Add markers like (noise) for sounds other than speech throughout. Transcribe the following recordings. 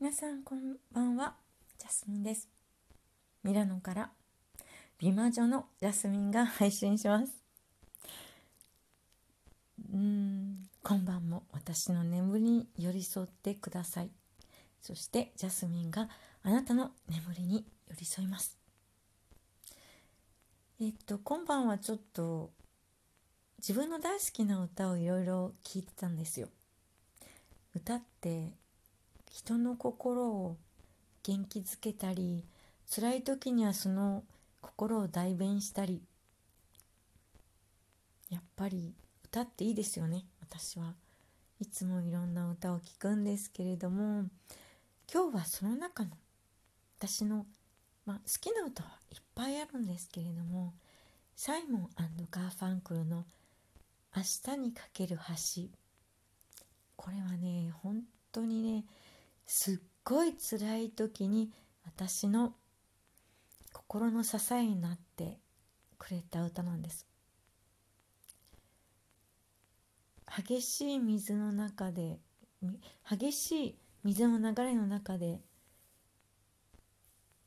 皆さんこんばんはジャスミンです。ミラノから美魔女のジャスミンが配信します。うん今晩も私の眠りに寄り添ってください。そしてジャスミンがあなたの眠りに寄り添います。えっと今晩はちょっと自分の大好きな歌をいろいろ聴いてたんですよ。歌って人の心を元気づけたり辛い時にはその心を代弁したり。やっぱり歌っていいですよね私は。いつもいろんな歌を聴くんですけれども今日はその中の私の、まあ、好きな歌はいっぱいあるんですけれどもサイモンガーファンクルの「明日にかける橋」これはね本当にねすっごい辛い時に私の心の支えになってくれた歌なんです。激しい水の中で激しい水の流れの中で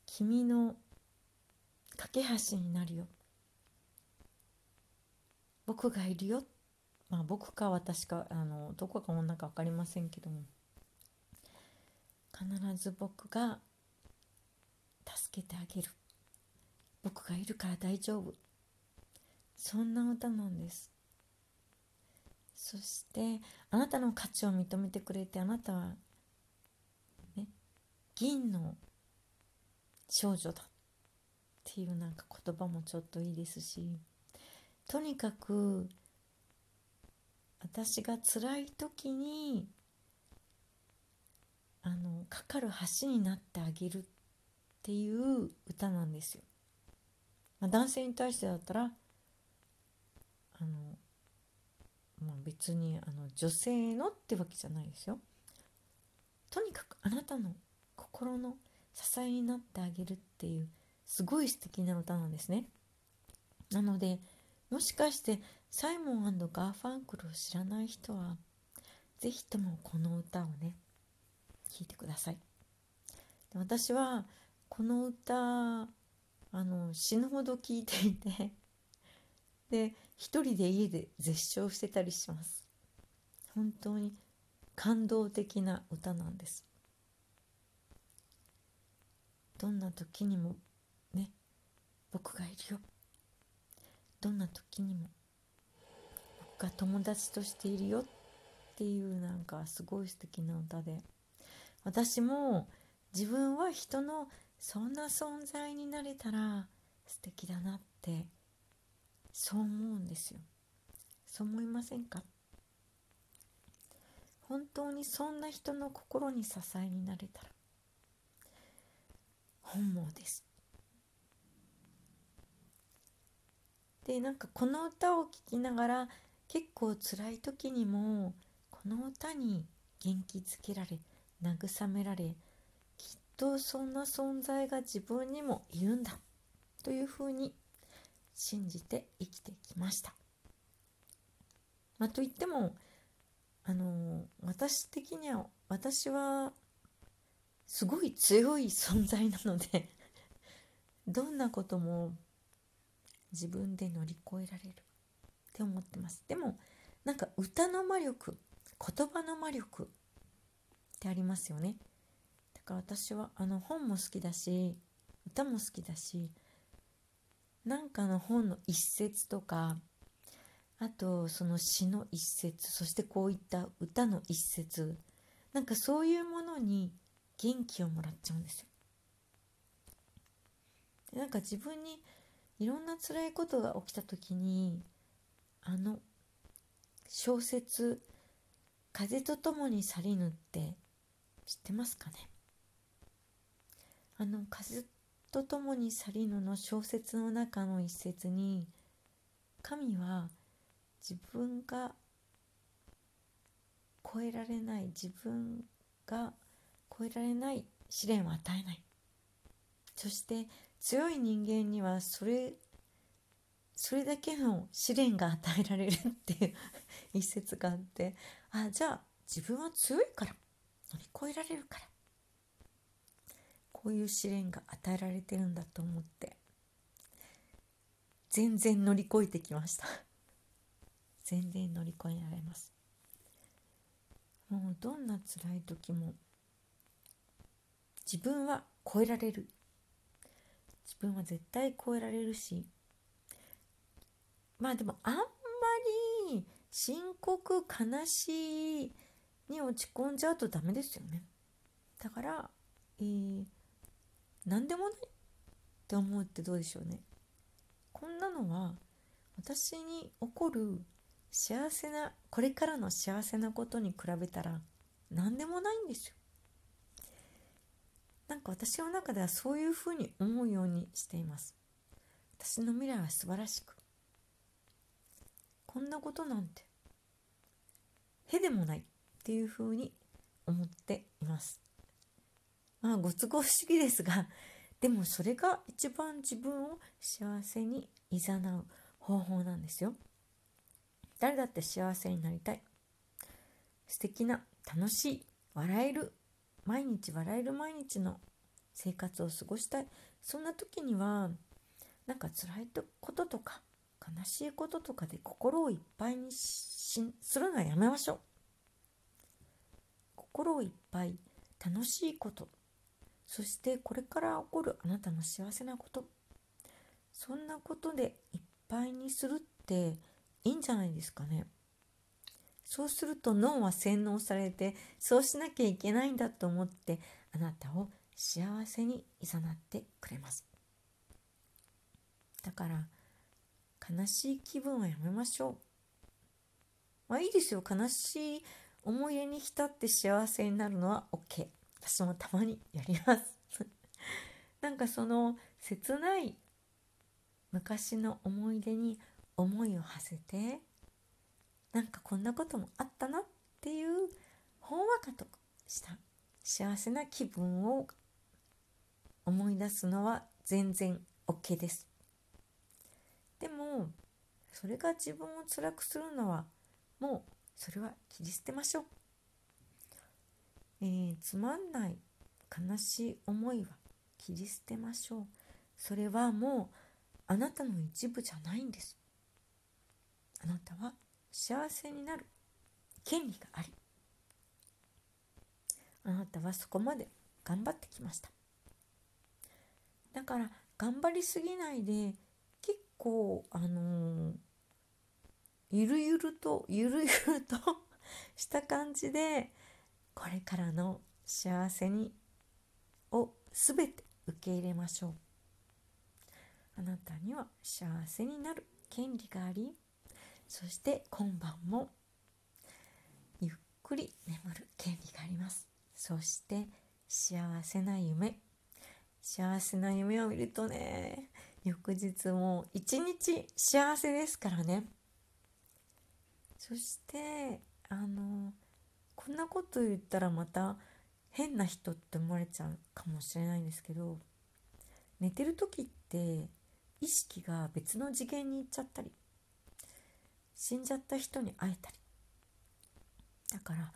君の架け橋になるよ。僕がいるよ。まあ僕か私かあのどこか女か分かりませんけども。必ず僕が助けてあげる。僕がいるから大丈夫。そんな歌なんです。そしてあなたの価値を認めてくれてあなたはね銀の少女だっていうなんか言葉もちょっといいですしとにかく私が辛い時にかかる橋になってあげるっていう歌なんですよ。まあ、男性に対してだったらあの、まあ、別にあの女性のってわけじゃないですよ。とにかくあなたの心の支えになってあげるっていうすごい素敵な歌なんですね。なのでもしかしてサイモンガーファンクルを知らない人は是非ともこの歌をね聴いてください。私はこの歌あの死ぬほど聴いていてで一人で家で絶唱してたりします。本当に感動的な歌なんです。どんな時にもね僕がいるよ。どんな時にも僕が友達としているよっていうなんかすごい素敵な歌で。私も自分は人のそんな存在になれたら素敵だなってそう思うんですよ。そう思いませんか？本当にそんな人の心に支えになれたら本望です。でなんかこの歌を聴きながら結構辛い時にもこの歌に元気づけられ慰められきっとそんな存在が自分にもいるんだというふうに信じて生きてきました。まあ、といってもあの私的には私はすごい強い存在なので (laughs) どんなことも自分で乗り越えられるって思ってますでもなんか歌の魔力言葉の魔力ってありますよねだから私はあの本も好きだし歌も好きだしなんかの本の一節とかあとその詩の一節そしてこういった歌の一節なんかそういうものに元気をもらっちゃうんですよ。なんか自分にいろんな辛いことが起きた時にあの小説「風と共に去りぬ」って知ってますかね？あの風と共に去りぬの小説の中の一節に神は自分が超えられない自分が超えられない試練を与えない。そして強い人間にはそれそれだけの試練が与えられるっていう一節があってあじゃあ自分は強いから乗り越えられるから。こういう試練が与えられてるんだと思って。全然乗り越えてきました。(laughs) 全然乗り越えられます。もうどんな辛い時も自分は超えられる。自分は絶対超えられるし。まあでもあんまり深刻悲しいに落ち込んじゃうとダメですよね。だから、えー、何でもないって思うってどうでしょうね。こんなのは私に起こる幸せなこれからの幸せなことに比べたら何でもないんですよ。なんか私の中ではそういうふうに思うようにしています。私の未来は素晴らしく。こんなことなんてへでもない。っていうふうに思っています。まあご都合主義ですが (laughs) でもそれが一番自分を幸せに誘う方法なんですよ。誰だって幸せになりたい。素敵な楽しい笑える毎日笑える毎日の生活を過ごしたい。そんな時にはなんか辛いこととか悲しいこととかで心をいっぱいにするのはやめましょう。心をいっぱい楽しいこと。そしてこれから起こるあなたの幸せなこと。そんなことでいっぱいにするっていいんじゃないですかね。そうすると脳は洗脳されてそうしなきゃいけないんだと思ってあなたを幸せに誘ってくれます。だから悲しい気分はやめましょう。まあいいですよ。悲しい思い出に浸って幸せになるのは OK 私もたまにやります。(laughs) なんかその切ない昔の思い出に思いを馳せてなんかこんなこともあったなっていうほんわかとした。幸せな気分を思い出すのは全然 OK です。でもそれが自分を辛くするのはもうそれは切り捨てましょう。えー、つまんない悲しい思いは切り捨てましょう。それはもうあなたの一部じゃないんです。あなたは幸せになる権利がありあなたはそこまで頑張ってきましただから頑張りすぎないで結構あのー、ゆるゆるとゆるゆると (laughs) した感じでこれからの幸せにを全て受け入れましょう。あなたには幸せになる権利がありそして今晩もゆっくり眠る権利があります。そして幸せな夢。幸せな夢を見るとね翌日も一日幸せですからね。そしてあのこんなこと言ったらまた変な人って思われちゃうかもしれないんですけど寝てる時って意識が別の次元に行っちゃったり死んじゃった人に会えたりだから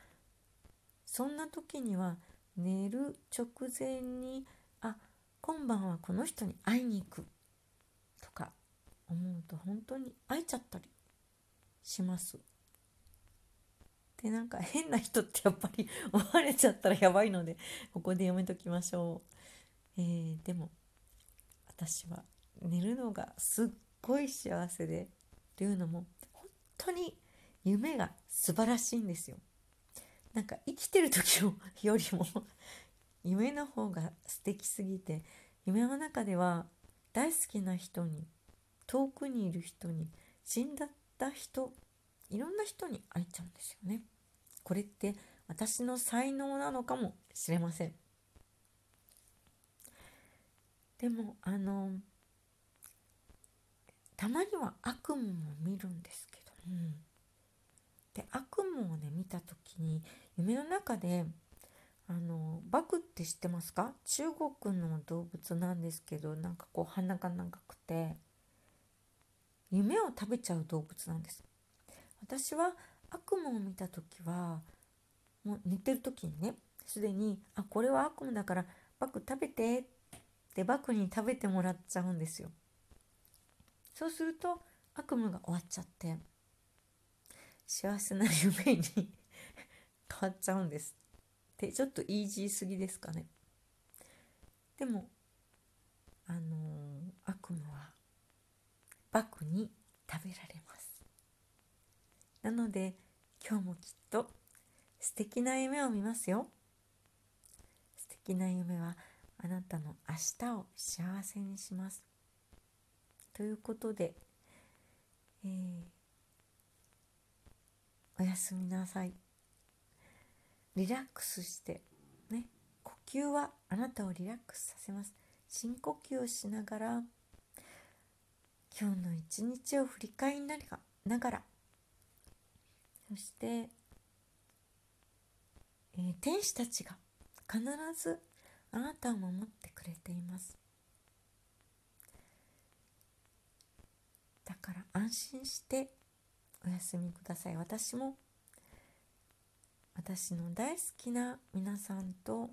そんな時には寝る直前にあ今晩はこの人に会いに行くとか思うと本当に会えちゃったりします。でなんか変な人ってやっぱり思われちゃったらやばいのでここでやめときましょう。えー、でも私は寝るのがすっごい幸せでというのも本当に夢が素晴らしいんですよ。なんか生きてる時よりも夢の方が素敵すぎて夢の中では大好きな人に遠くにいる人に死んだった人いろんな人に会えちゃうんですよね。これって私の才能なのかもしれません。でもあのたまには悪夢も見るんですけどうん、で悪夢をね見た時に夢の中であのバクって知ってますか？中国の動物なんですけどなんかこう鼻が長くて夢を食べちゃう動物なんです私は悪夢を見た時はもう寝てる時にねすでにあこれは悪夢だからバク食べてってバクに食べてもらっちゃうんですよ。そうすると悪夢が終わっちゃって幸せな夢に (laughs) 変わっちゃうんです。ってちょっとイージーすぎですかね。でもあのー、悪夢はバクに食べられます。なので今日もきっと素敵な夢を見ますよ。素敵な夢はあなたの明日を幸せにします。ということで、えー、おやすみなさい。リラックスしてね呼吸はあなたをリラックスさせます。深呼吸をしながら今日の一日を振り返りながらそして、えー、天使たちが必ずあなたを守ってくれています。だから安心してお休みください。私も私の大好きな皆さんと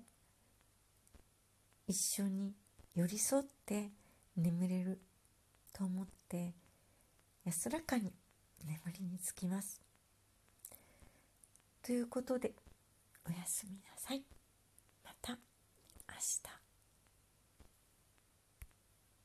一緒に寄り添って眠れると思って安らかに眠りにつきます。ということでおやすみなさい。また明日。